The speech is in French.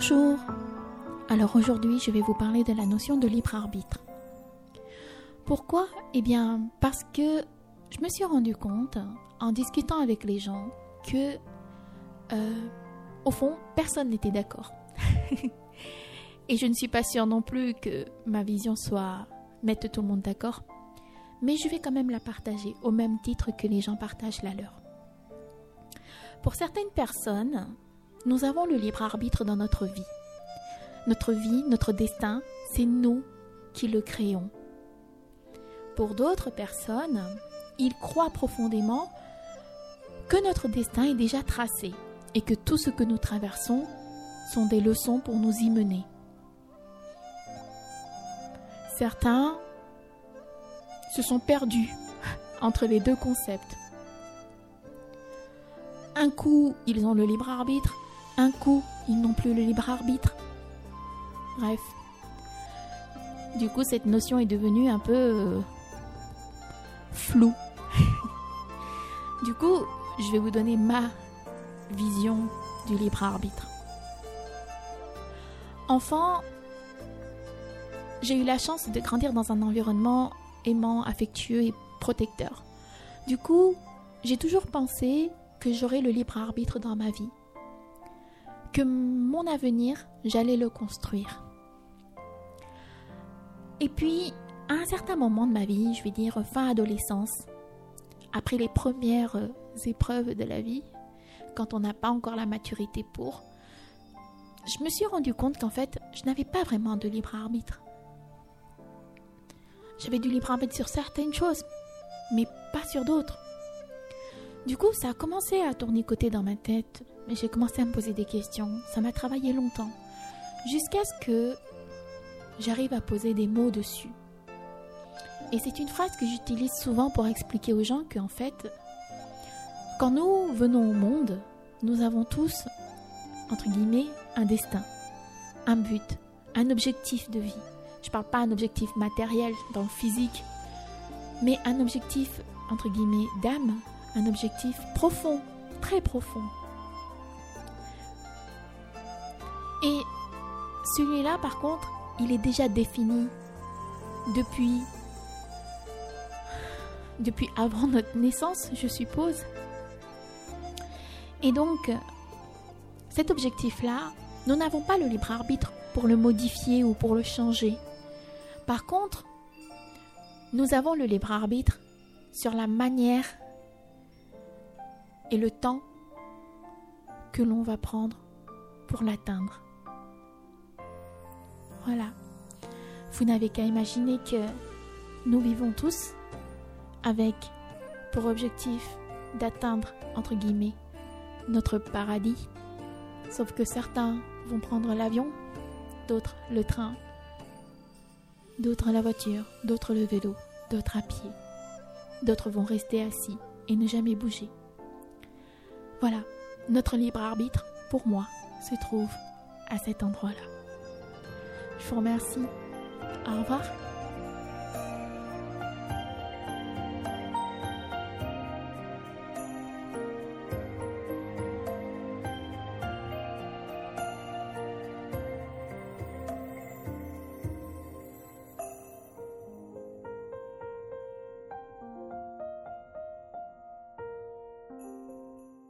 Bonjour. Alors aujourd'hui, je vais vous parler de la notion de libre arbitre. Pourquoi? Eh bien, parce que je me suis rendu compte, en discutant avec les gens, que, euh, au fond, personne n'était d'accord. Et je ne suis pas sûre non plus que ma vision soit mettre tout le monde d'accord, mais je vais quand même la partager au même titre que les gens partagent la leur. Pour certaines personnes, nous avons le libre arbitre dans notre vie. Notre vie, notre destin, c'est nous qui le créons. Pour d'autres personnes, ils croient profondément que notre destin est déjà tracé et que tout ce que nous traversons sont des leçons pour nous y mener. Certains se sont perdus entre les deux concepts. Un coup, ils ont le libre arbitre, un coup, ils n'ont plus le libre arbitre. Bref. Du coup, cette notion est devenue un peu euh, floue. du coup, je vais vous donner ma vision du libre arbitre. Enfant, j'ai eu la chance de grandir dans un environnement aimant, affectueux et protecteur. Du coup, j'ai toujours pensé que j'aurais le libre arbitre dans ma vie, que mon avenir, j'allais le construire. Et puis, à un certain moment de ma vie, je vais dire fin adolescence, après les premières épreuves de la vie, quand on n'a pas encore la maturité pour, je me suis rendu compte qu'en fait, je n'avais pas vraiment de libre arbitre. J'avais du libre arbitre sur certaines choses, mais pas sur d'autres. Du coup, ça a commencé à tourner côté dans ma tête, j'ai commencé à me poser des questions. Ça m'a travaillé longtemps, jusqu'à ce que j'arrive à poser des mots dessus. Et c'est une phrase que j'utilise souvent pour expliquer aux gens qu'en fait, quand nous venons au monde, nous avons tous, entre guillemets, un destin, un but, un objectif de vie. Je ne parle pas d'un objectif matériel dans le physique, mais un objectif, entre guillemets, d'âme, un objectif profond, très profond. Celui-là, par contre, il est déjà défini depuis depuis avant notre naissance, je suppose. Et donc, cet objectif-là, nous n'avons pas le libre arbitre pour le modifier ou pour le changer. Par contre, nous avons le libre arbitre sur la manière et le temps que l'on va prendre pour l'atteindre. Voilà. Vous n'avez qu'à imaginer que nous vivons tous avec pour objectif d'atteindre, entre guillemets, notre paradis. Sauf que certains vont prendre l'avion, d'autres le train, d'autres la voiture, d'autres le vélo, d'autres à pied. D'autres vont rester assis et ne jamais bouger. Voilà, notre libre arbitre, pour moi, se trouve à cet endroit-là. Je vous remercie. Au revoir.